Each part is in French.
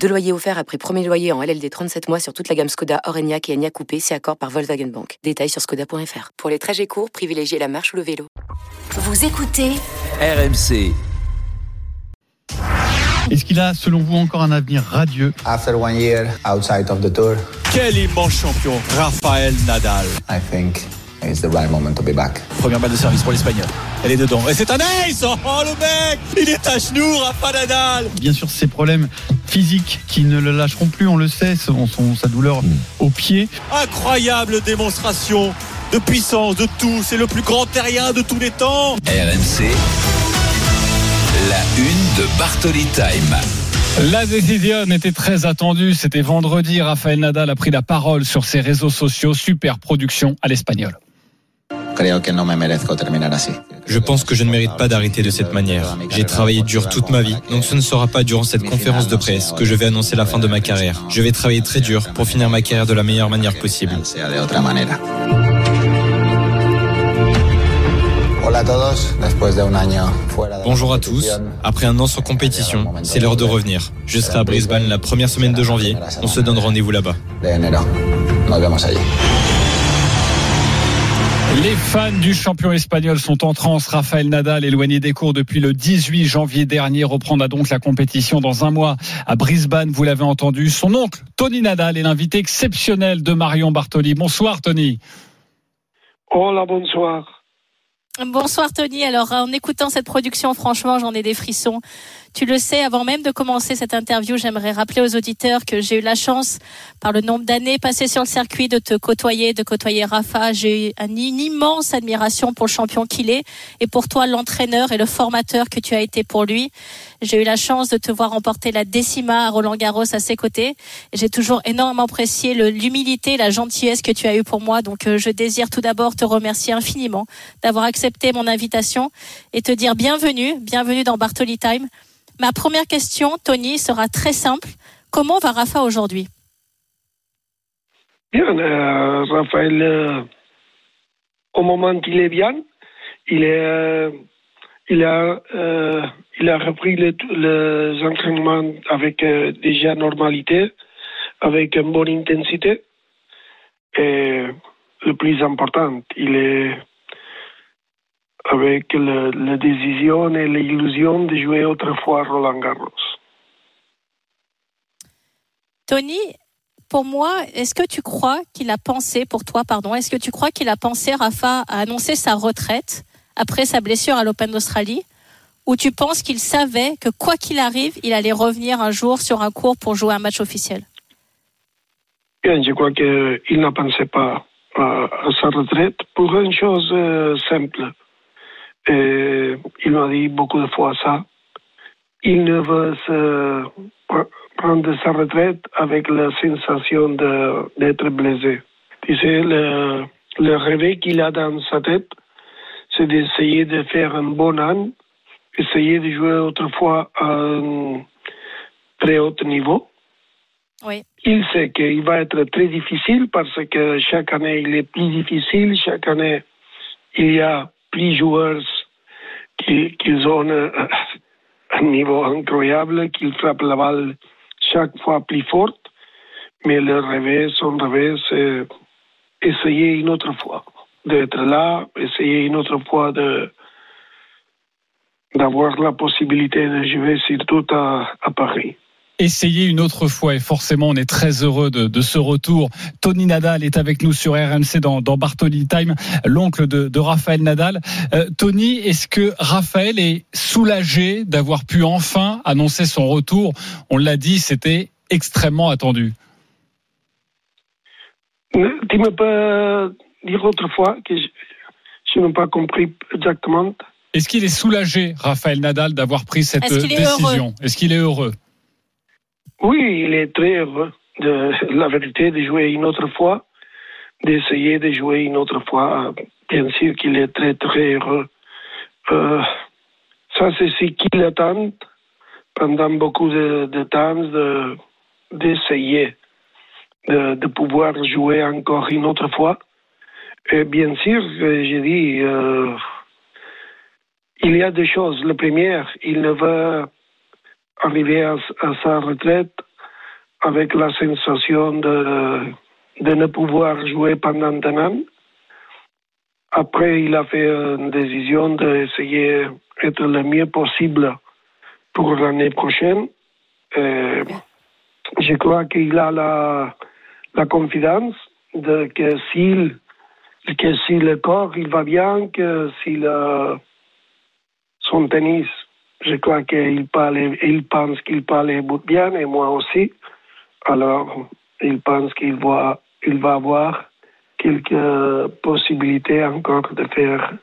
Deux loyers offerts après premier loyer en LLD 37 mois sur toute la gamme Skoda, Orenia et Enya Coupé, c'est accord par Volkswagen Bank. Détails sur skoda.fr. Pour les trajets courts, privilégiez la marche ou le vélo. Vous écoutez RMC. Est-ce qu'il a, selon vous, encore un avenir radieux? After one year outside of the tour, Quel immense champion, Rafael Nadal. I think it's the right moment to be back. Première balle de service pour l'Espagnol. Elle est dedans. Et c'est un ace Oh le mec Il est à genoux, Rafa Nadal Bien sûr, ces problèmes physiques qui ne le lâcheront plus, on le sait, son, son- sa douleur au pied. Incroyable démonstration de puissance, de tout. C'est le plus grand terrien de tous les temps. RMC. La une de Bartoli Time. La décision était très attendue. C'était vendredi. Rafael Nadal a pris la parole sur ses réseaux sociaux. Super production à l'espagnol. Je pense que je ne mérite pas d'arrêter de cette manière. J'ai travaillé dur toute ma vie, donc ce ne sera pas durant cette conférence de presse que je vais annoncer la fin de ma carrière. Je vais travailler très dur pour finir ma carrière de la meilleure manière possible. Bonjour à tous. Après un an sans compétition, c'est l'heure de revenir. Je serai à Brisbane la première semaine de janvier. On se donne rendez-vous là-bas. Les fans du champion espagnol sont en transe. Rafael Nadal, éloigné des cours depuis le 18 janvier dernier, reprendra donc la compétition dans un mois à Brisbane. Vous l'avez entendu. Son oncle, Tony Nadal, est l'invité exceptionnel de Marion Bartoli. Bonsoir, Tony. Hola, bonsoir. Bonsoir Tony. Alors en écoutant cette production, franchement, j'en ai des frissons. Tu le sais, avant même de commencer cette interview, j'aimerais rappeler aux auditeurs que j'ai eu la chance, par le nombre d'années passées sur le circuit, de te côtoyer, de côtoyer Rafa. J'ai eu une immense admiration pour le champion qu'il est et pour toi, l'entraîneur et le formateur que tu as été pour lui. J'ai eu la chance de te voir remporter la décima à Roland Garros à ses côtés. J'ai toujours énormément apprécié l'humilité, la gentillesse que tu as eu pour moi. Donc euh, je désire tout d'abord te remercier infiniment d'avoir accepté mon invitation et te dire bienvenue, bienvenue dans Bartoli Time. Ma première question, Tony, sera très simple. Comment va Rafa aujourd'hui? Bien, euh, Raphaël, euh, au moment qu'il est bien, il est, euh, il a, euh, il a repris les, entraînements avec déjà normalité, avec une bonne intensité. Et le plus important, il est avec le- la décision et l'illusion de jouer autrefois Roland Garros. Tony, pour moi, est-ce que tu crois qu'il a pensé, pour toi, pardon, est-ce que tu crois qu'il a pensé, Rafa, à annoncer sa retraite après sa blessure à l'Open d'Australie? Ou tu penses qu'il savait que quoi qu'il arrive, il allait revenir un jour sur un cours pour jouer un match officiel? Bien, je crois qu'il ne pensait pas à, à sa retraite pour une chose euh, simple. Et il m'a dit beaucoup de fois ça. Il ne veut se pr- prendre sa retraite avec la sensation d'être blessé. Tu sais, le, le rêve qu'il a dans sa tête, c'est d'essayer de faire un bon an, essayer de jouer autrefois à un très haut niveau. Oui. Il sait qu'il va être très difficile parce que chaque année il est plus difficile, chaque année il y a plus de joueurs qui, qui ont euh, un niveau incroyable, qui frappent la balle chaque fois plus forte. Mais le rêve, son rêve, c'est essayer une autre fois d'être là, essayer une autre fois de d'avoir la possibilité de jouer surtout à, à Paris. Essayer une autre fois et forcément on est très heureux de, de ce retour. Tony Nadal est avec nous sur RMC dans, dans Bartoli Time, l'oncle de, de Raphaël Nadal. Euh, Tony, est-ce que Raphaël est soulagé d'avoir pu enfin annoncer son retour On l'a dit, c'était extrêmement attendu. Tu me peux dire autrefois que je, je n'ai pas compris exactement. Est-ce qu'il est soulagé, Raphaël Nadal, d'avoir pris cette décision Est-ce qu'il est heureux Oui, il est très heureux de la vérité de jouer une autre fois. d'essayer de jouer une autre fois. Bien sûr qu'il est très très heureux. Euh, ça, c'est ce qu'il attend pendant beaucoup de, de temps de- d'essayer de, de pouvoir jouer encore une autre fois. Et bien sûr, euh, j'ai dit, euh, il y a deux choses. La première, il ne veut arriver à, sa retraite avec la sensation de, de ne pouvoir jouer pendant un an. Après, il a fait une décision d'essayer d'être le mieux possible pour l'année prochaine. Je crois qu'il a la, la confiance de que que si le corps il va bien, que si son tennis, je crois qu'il parle, il pense qu'il parle bien et moi aussi. Alors, il pense qu'il va, avoir quelques possibilités encore de faire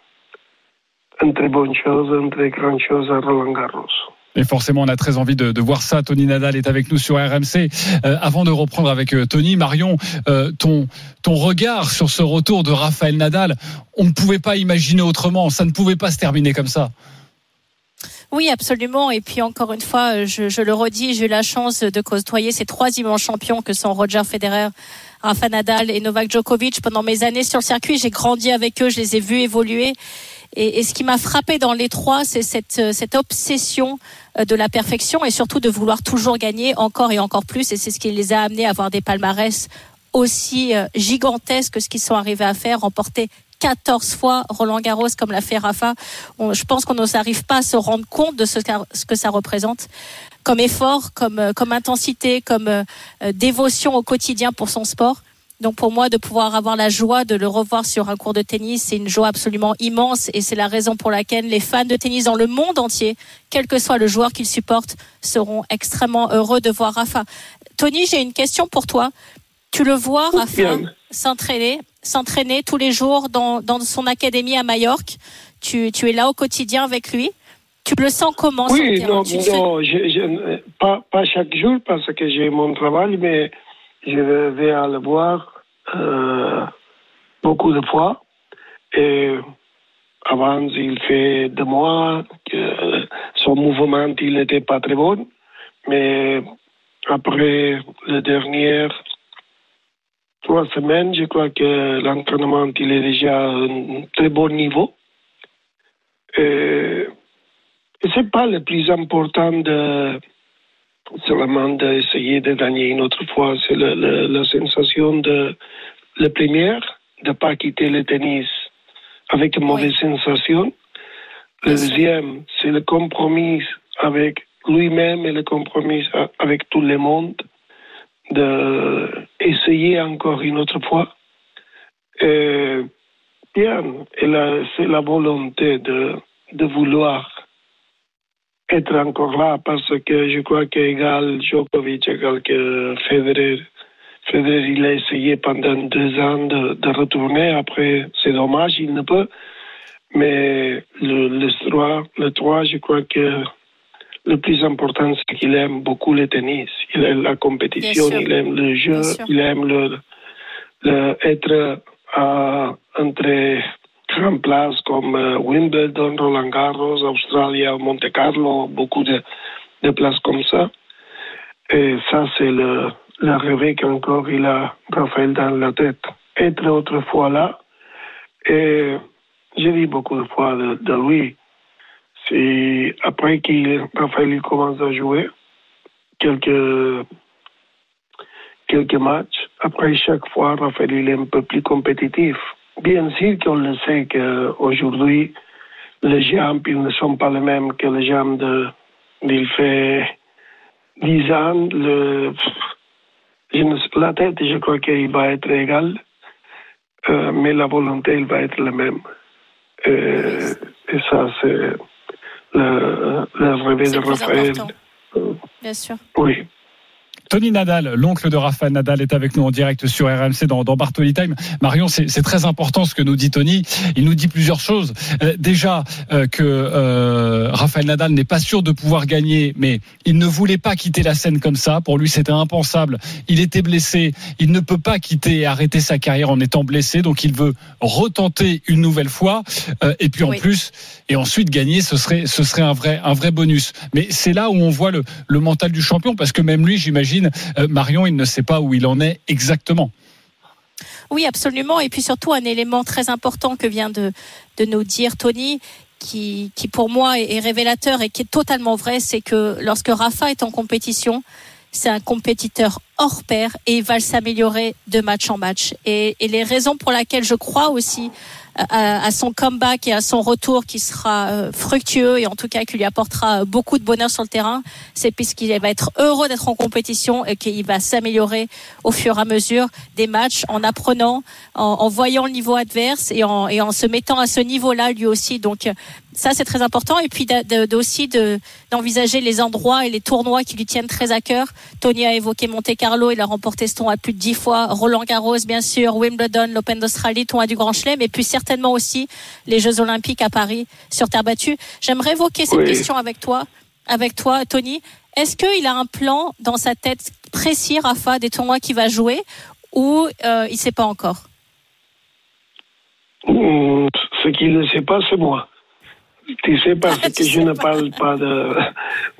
une très bonne chose, une très grande chose à Roland Garros. Et forcément, on a très envie de, de voir ça. Tony Nadal est avec nous sur RMC. Euh, avant de reprendre avec euh, Tony, Marion, euh, ton, ton regard sur ce retour de Raphaël Nadal, on ne pouvait pas imaginer autrement. Ça ne pouvait pas se terminer comme ça. Oui, absolument. Et puis encore une fois, je, je le redis, j'ai eu la chance de côtoyer ces trois immenses champions que sont Roger Federer, Rafa Nadal et Novak Djokovic pendant mes années sur le circuit. J'ai grandi avec eux, je les ai vus évoluer. Et, ce qui m'a frappé dans les trois, c'est cette, cette obsession euh, de la perfection et surtout de vouloir toujours gagner encore et encore plus. Et c'est ce qui les a amenés à avoir des palmarès aussi euh, gigantesques que ce qu'ils sont arrivés à faire, remporter 14 fois Roland Garros comme l'a fait Rafa. On, je pense qu'on n'arrive pas à se rendre compte de ce, ce, que ça représente comme effort, comme, euh, comme intensité, comme euh, dévotion au quotidien pour son sport. Donc pour moi, de pouvoir avoir la joie de le revoir sur un cours de tennis, c'est une joie absolument immense et c'est la raison pour laquelle les fans de tennis dans le monde entier, quel que soit le joueur qu'ils supportent, seront extrêmement heureux de voir Rafa. Tony, j'ai une question pour toi. Tu le vois, Rafa, s'entraîner, s'entraîner tous les jours dans, dans son académie à Majorque. Tu, tu es là au quotidien avec lui. Tu le sens comment Oui, sur le non, terrain Tu non je, je, pas, pas chaque jour parce que j'ai mon travail, mais je vais à le voir euh, beaucoup de fois. Et avant, il fait deux mois que son mouvement il n'était pas très bon, mais après les dernières trois semaines, je crois que l'entraînement il est déjà à un très bon niveau. Et, et c'est pas le plus important de seulement d'essayer de gagner une autre fois. C'est la, sensation de la première, de ne pas quitter le tennis avec une mauvaise oui. sensation. Le deuxième, c'est le compromis avec lui-même et le compromis avec tout le monde d'essayer encore une autre fois. Et bien, c'est la volonté de, de vouloir être encore là parce que je crois qu'égal Djokovic, égal que Federer, Federer, il a essayé pendant deux ans de, de retourner. Après, c'est dommage, il ne peut. Mais le, le 3, le 3, je crois que le plus important, c'est qu'il aime beaucoup le tennis. Il aime la compétition, il aime le jeu, il aime le, le être à, entre grandes places comme euh, Wimbledon, Roland Garros, Australia, Monte Carlo, beaucoup de, de places comme ça. Et ça, c'est le, le rêve qu'encore il a, Raphaël, dans la tête. Être autrefois là. Et j'ai dit beaucoup de fois de, de lui. C'est après qu'il Raphaël commence à jouer quelques quelques matchs. Après chaque fois, Raphaël est un peu plus compétitif. Bien sûr qu'on le sait qu'aujourd'hui, les jambes ne sont pas les mêmes que les jambes de d'il fait dix ans. Le, la tête, je crois qu'il va être égal, euh, mais la volonté, elle va être la même. Euh, et ça, c'est le, le rêve de Raphaël. Bien sûr. Oui. Tony Nadal, l'oncle de Rafael Nadal, est avec nous en direct sur RMC dans, dans Bartoli Time. Marion, c'est très important ce que nous dit Tony. Il nous dit plusieurs choses. Euh, déjà euh, que euh, Rafael Nadal n'est pas sûr de pouvoir gagner, mais il ne voulait pas quitter la scène comme ça. Pour lui, c'était impensable. Il était blessé. Il ne peut pas quitter et arrêter sa carrière en étant blessé. Donc, il veut retenter une nouvelle fois. Euh, et puis en Oui. plus, et ensuite gagner, ce serait, ce serait un vrai, un vrai bonus. Mais c'est là où on voit le, le mental du champion, parce que même lui, j'imagine, euh, Marion, il ne sait pas où il en est exactement. Oui, absolument. Et puis surtout, un élément très important que vient de, nous dire Tony, qui, pour moi est révélateur et qui est totalement vrai, c'est que lorsque Rafa est en compétition, c'est un compétiteur hors pair et va s'améliorer de match en match. Et, les raisons pour lesquelles je crois aussi à, à son comeback et à son retour qui sera euh, fructueux et en tout cas qui lui apportera beaucoup de bonheur sur le terrain, c'est puisqu'il va être heureux d'être en compétition et qu'il va s'améliorer au fur et à mesure des matchs en apprenant, en, voyant le niveau adverse et en, se mettant à ce niveau-là lui aussi. Donc euh, ça c'est très important et puis aussi de d'envisager les endroits et les tournois qui lui tiennent très à cœur. Tony a évoqué Monte Carlo, il a remporté ce tournoi plus de dix fois. Roland Garros bien sûr, Wimbledon, l'Open d'Australie, tournoi du Grand Chelem et puis certainement aussi les Jeux Olympiques à Paris sur terre battue. J'aimerais évoquer cette Oui. question avec toi, avec toi Tony. Est-ce qu'il a un plan dans sa tête précis, Rafa, des tournois qu'il va jouer ou euh, il sait pas encore? Ce qu'il ne sait pas, c'est moi. Tu sais, parce que je ne parle pas de.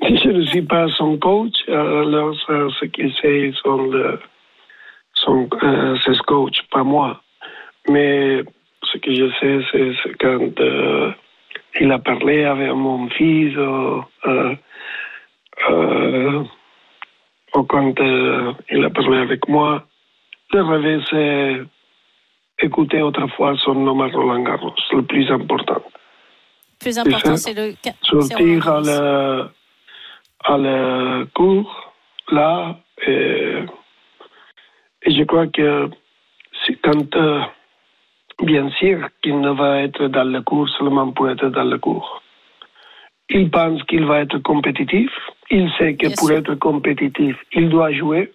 Je ne suis pas son coach, alors ça, ce qu'il sait, sont, le, son, euh, ses coachs, pas moi. Mais ce que je sais, c'est quand euh, il a parlé avec mon fils, ou, euh, euh, ou quand euh, il a parlé avec moi, le rêve, c'est écouter autrefois son nom à Roland Garros, le plus important. Plus important, c'est le. Sortir à le, à le cours, là, et, et je crois que c'est quand, euh, bien sûr qu'il ne va être dans le cours seulement pour être dans le cours. Il pense qu'il va être compétitif. Il sait que Bien pour sûr. être compétitif, il doit jouer.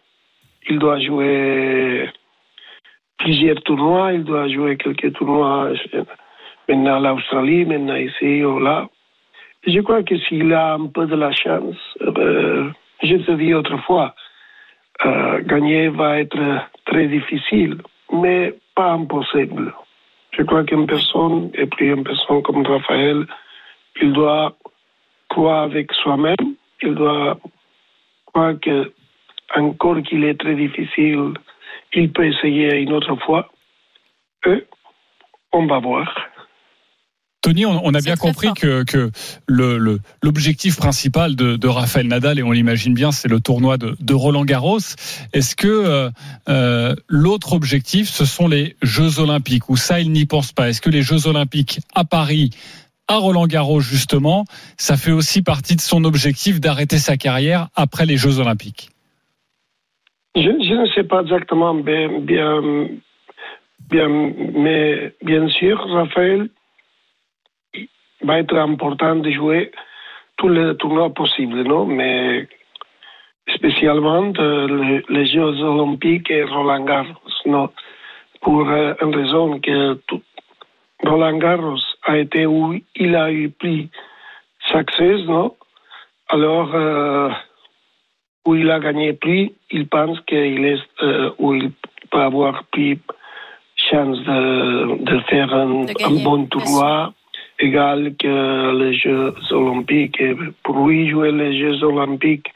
Il doit jouer plusieurs tournois. Il doit jouer quelques tournois. Maintenant l'Australie, maintenant ici ou là. Je crois que s'il a un peu de la chance, euh, je te dis autrefois, euh, gagner va être très difficile, mais pas impossible. Je crois qu'une personne, et puis une personne comme Raphaël, il doit croire avec soi-même, il doit croire que encore qu'il est très difficile, il peut essayer une autre fois. Et on va voir. Tony, on, on a bien compris fort. que, que le, le- l'objectif principal de, de Rafael Nadal, et on l'imagine bien, c'est le tournoi de, de Roland Garros. Est-ce que euh, euh, l'autre objectif, ce sont les Jeux Olympiques, ou ça, il n'y pense pas Est-ce que les Jeux Olympiques à Paris, à Roland Garros, justement, ça fait aussi partie de son objectif d'arrêter sa carrière après les Jeux Olympiques? Je, je ne sais pas exactement bien, bien, mais bien sûr, Raphaël va être important de jouer tous les tournois possibles, non Mais spécialement euh, les, Jeux Olympiques et Roland Garros, non Pour euh, une raison que tout, Roland Garros a été où il a eu pris succès, non Alors, euh, où il a gagné prix, il pense qu'il est où il peut avoir pris chance de, de faire un, De gagner, un bon tournoi égal que les Jeux Olympiques. Et pour lui, jouer les Jeux Olympiques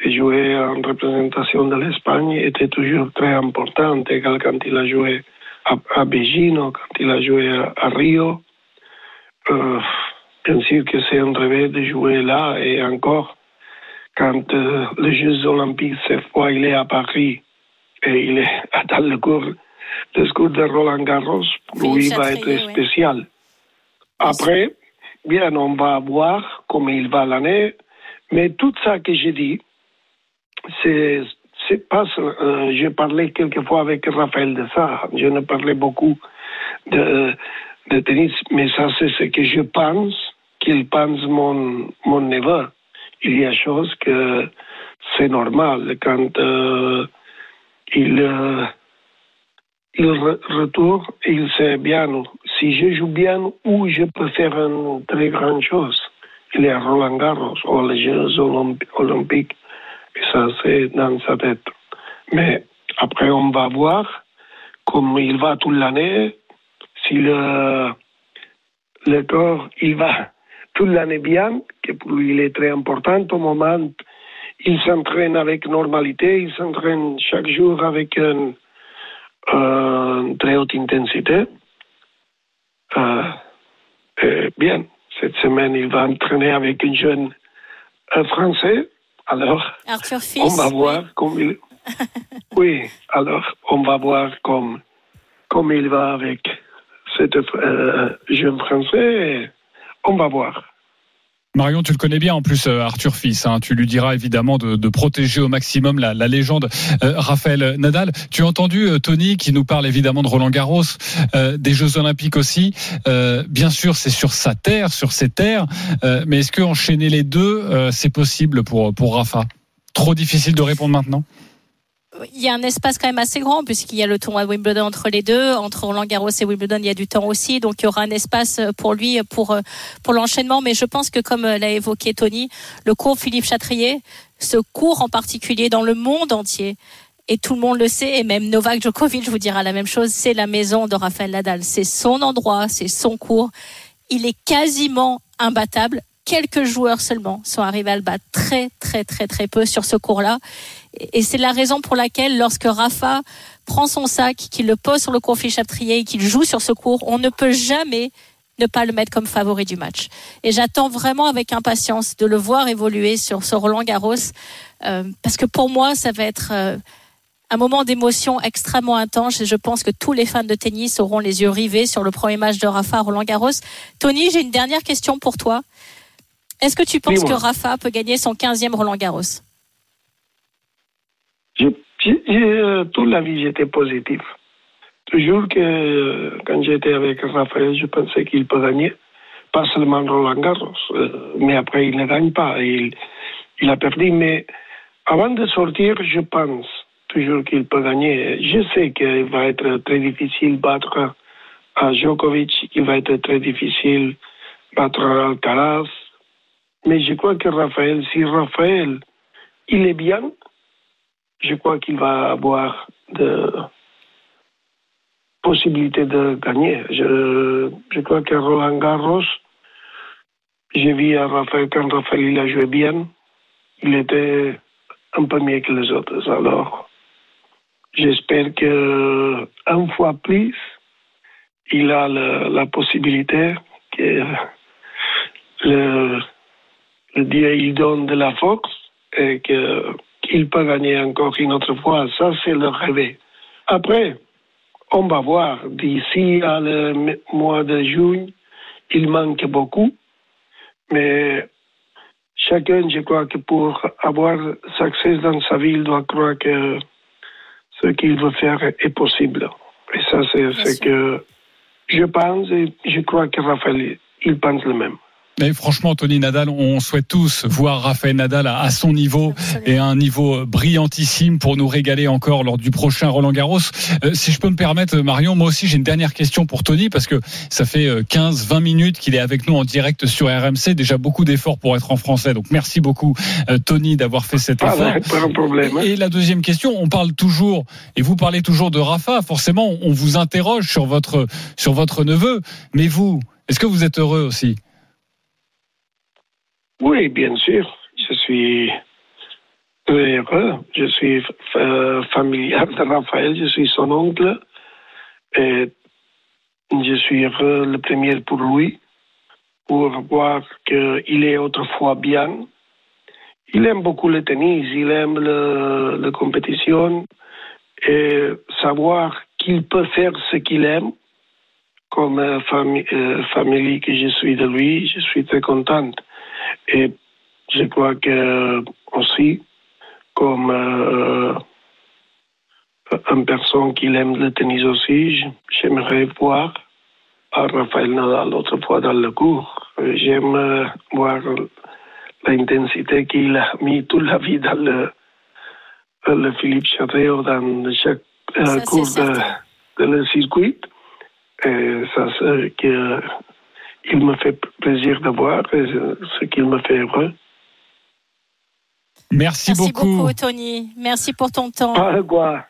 et jouer en représentation de l'Espagne était toujours très important, égal quand il a joué à, à quand il a joué à, à Rio. Euh, bien sûr que c'est un rêve de jouer là et encore quand euh, les Jeux Olympiques, cette fois, il est à Paris et il est dans le cours, le cours de Roland Garros, pour lui, va être spécial. Après, bien, on va voir comment il va l'année, mais tout ça que j'ai dit, c'est pas euh, j'ai parlé quelquefois avec Raphaël de ça. Je ne parlais beaucoup de, tennis mais ça c'est ce que je pense qu'il pense mon mon neveu. Il y a chose que c'est normal quand euh, il, euh, il re- retourne, il sait bien si je joue bien ou je peux faire une très grande chose. Il est à Roland Garros ou les Jeux olympi- olympiques. Et ça, c'est dans sa tête. Mais après, on va voir comme il va toute l'année, si le, corps, il va toute l'année bien, que pour lui, il est très important au moment il s'entraîne avec normalité, il s'entraîne chaque jour avec une très haute intensité. Euh, et bien, cette semaine, il va entraîner avec un jeune euh, français. Alors, Arthur Fils. on va oui. voir comme il. oui, alors on va voir comme, comme il va avec cet euh, jeune français. On va voir. Marion, tu le connais bien en plus, euh, Arthur Fils. hein. Tu lui diras évidemment de, protéger au maximum la, la légende euh, Raphaël Nadal. Tu as entendu euh, Tony qui nous parle évidemment de Roland Garros, euh, des Jeux Olympiques aussi. Euh, bien sûr, c'est sur sa terre, sur ses terres. Euh, mais est-ce que enchaîner les deux, c'est possible pour pour Rafa? Trop difficile de répondre maintenant? Il y a un espace quand même assez grand puisqu'il y a le tournoi de Wimbledon entre les deux, entre Roland Garros et Wimbledon, il y a du temps aussi, donc il y aura un espace pour lui pour pour l'enchaînement. Mais je pense que comme l'a évoqué Tony, le cours Philippe Chatrier, ce cours en particulier dans le monde entier. Et tout le monde le sait, et même Novak Djokovic vous dira la même chose, c'est la maison de Rafael Nadal. C'est son endroit, c'est son cours. Il est quasiment imbattable. Quelques joueurs seulement sont arrivés à le battre très, très, très, très peu sur ce cours-là. Et c'est la raison pour laquelle, lorsque Rafa prend son sac, qu'il le pose sur le cours Philippe Chatrier et qu'il joue sur ce cours, on ne peut jamais ne pas le mettre comme favori du match. Et j'attends vraiment avec impatience de le voir évoluer sur ce Roland Garros, euh, parce que pour moi, ça va être euh, un moment d'émotion extrêmement intense et je pense que tous les fans de tennis auront les yeux rivés sur le premier match de Rafa Roland Garros. Tony, j'ai une dernière question pour toi. Est-ce que tu penses que Rafa peut gagner son 15e Roland Garros j'ai- toute la vie, j'étais positif. Toujours que euh, quand j'étais avec Raphaël, je pensais qu'il peut gagner. Pas seulement Roland Garros, euh, mais après, il ne gagne pas. Il, il a perdu. Mais avant de sortir, je pense toujours qu'il peut gagner. Je sais qu'il va être très difficile battre à Djokovic, il va être très difficile battre Alcaraz. Mais je crois que Raphaël, si Raphaël, il est bien, je crois qu'il va avoir de possibilités de gagner. Je, je crois que Roland Garros, j'ai vu à Raphaël quand Raphaël il a joué bien, il était un peu mieux que les autres. Alors, j'espère que un fois plus, il a la possibilité que le Dieu il donne de la force et que qu'il peut gagner encore une autre fois. Ça, c'est le rêve. Après, on va voir. D'ici à le mois de juin, il manque beaucoup. Mais chacun, je crois que pour avoir succès dans sa vie, il doit croire que ce qu'il veut faire est possible. Et ça, c'est ce que je pense et je crois que Raphaël, il pense le même. Mais franchement, Tony Nadal, on souhaite tous voir Raphaël Nadal à, son niveau et à un niveau brillantissime pour nous régaler encore lors du prochain Roland Garros. Euh, si je peux me permettre, Marion, moi aussi j'ai une dernière question pour Tony parce que ça fait 15-20 minutes qu'il est avec nous en direct sur RMC. Déjà beaucoup d'efforts pour être en français. Donc merci beaucoup, euh, Tony, d'avoir fait cet Ah, effort. ouais, pas un problème. hein. Et la deuxième question, on parle toujours, et vous parlez toujours de Rafa, forcément, on vous interroge sur votre, sur votre neveu. Mais vous, est-ce que vous êtes heureux aussi? Oui, bien sûr. Je suis heureux. Je suis f- f- familial de Raphaël. Je suis son oncle. Et je suis heureux le premier pour lui, pour voir qu'il est autrefois bien. Il aime beaucoup le tennis, il aime le- la compétition et savoir qu'il peut faire ce qu'il aime. Comme euh, famille, euh, famille que je suis de lui, je suis très contente. Et je crois que aussi, comme euh, une personne qui aime le tennis aussi, j'aimerais voir à Raphaël Nadal l'autre fois dans le cours. Euh, J'aime euh, voir l'intensité qu'il a mis toute la vie dans le, dans le Philippe Chateau, dans chaque euh, Ça, cours de, de le circuit. Et ça, c'est que il me fait plaisir de voir et ce qu'il me fait heureux. Merci, Merci beaucoup. beaucoup, Tony. Merci pour ton temps. Pas de quoi.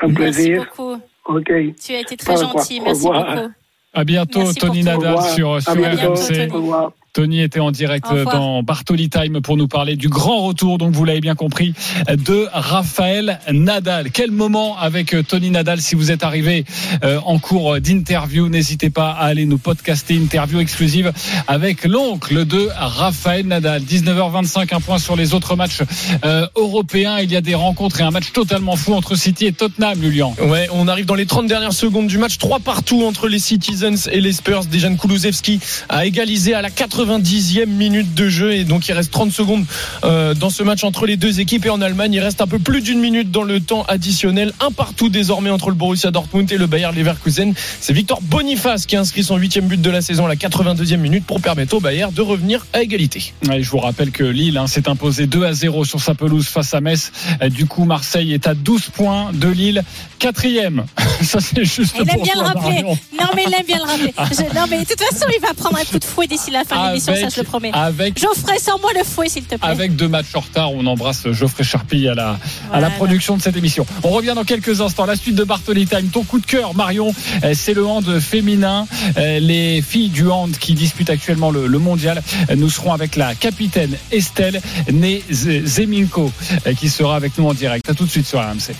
Un Merci plaisir. beaucoup. OK. Tu as été très gentil. Merci beaucoup. À bientôt, Merci Tony Nadal sur, À sur bientôt. RMC. Tony était en direct Au dans Bartoli Time pour nous parler du grand retour, donc vous l'avez bien compris, de Raphaël Nadal. Quel moment avec euh, Tony Nadal si vous êtes arrivé euh, en cours d'interview? N'hésitez pas à aller nous podcaster interview exclusive avec l'oncle de Raphaël Nadal. 19h25, un point sur les autres matchs euh, européens. Il y a des rencontres et un match totalement fou entre City et Tottenham, Julian. Ouais, on arrive dans les 30 dernières secondes du match. Trois partout entre les Citizens et les Spurs. Dejan Kulusevski a égalisé à la 90e minute de jeu. Et donc, il reste 30 secondes euh, dans ce match entre les deux équipes. Et en Allemagne, il reste un peu plus d'une minute dans le temps additionnel. Un partout désormais entre le Borussia Dortmund et le Bayer Leverkusen. C'est Victor Boniface qui a inscrit son huitième but de la saison à la 82e minute pour permettre au Bayer de revenir à égalité. Ouais, je vous rappelle que Lille hein, s'est imposé 2 à 0 sur sa pelouse face à Metz. Euh, Du coup, Marseille est à 12 points de Lille, quatrième. Ça, c'est juste Il aime pour bien le rappeler. Non, mais il aime bien le rappeler. Je- non, mais de toute façon, il va prendre un coup de fouet d'ici la fin de l'émission, ça je le promets. avec, Geoffrey, sors-moi le fouet, s'il te plaît. avec deux matchs en retard, on embrasse Geoffrey Charpille à la, à la production de cette émission. On revient dans quelques instants. La suite de Bartoli Time. Ton coup de cœur, Marion, euh, c'est le hand féminin. Euh, Les filles du hand qui disputent actuellement le, le mondial. Euh, Nous serons avec la capitaine Estelle Né Zeminko euh, qui sera avec nous en direct. À tout de suite sur RMC.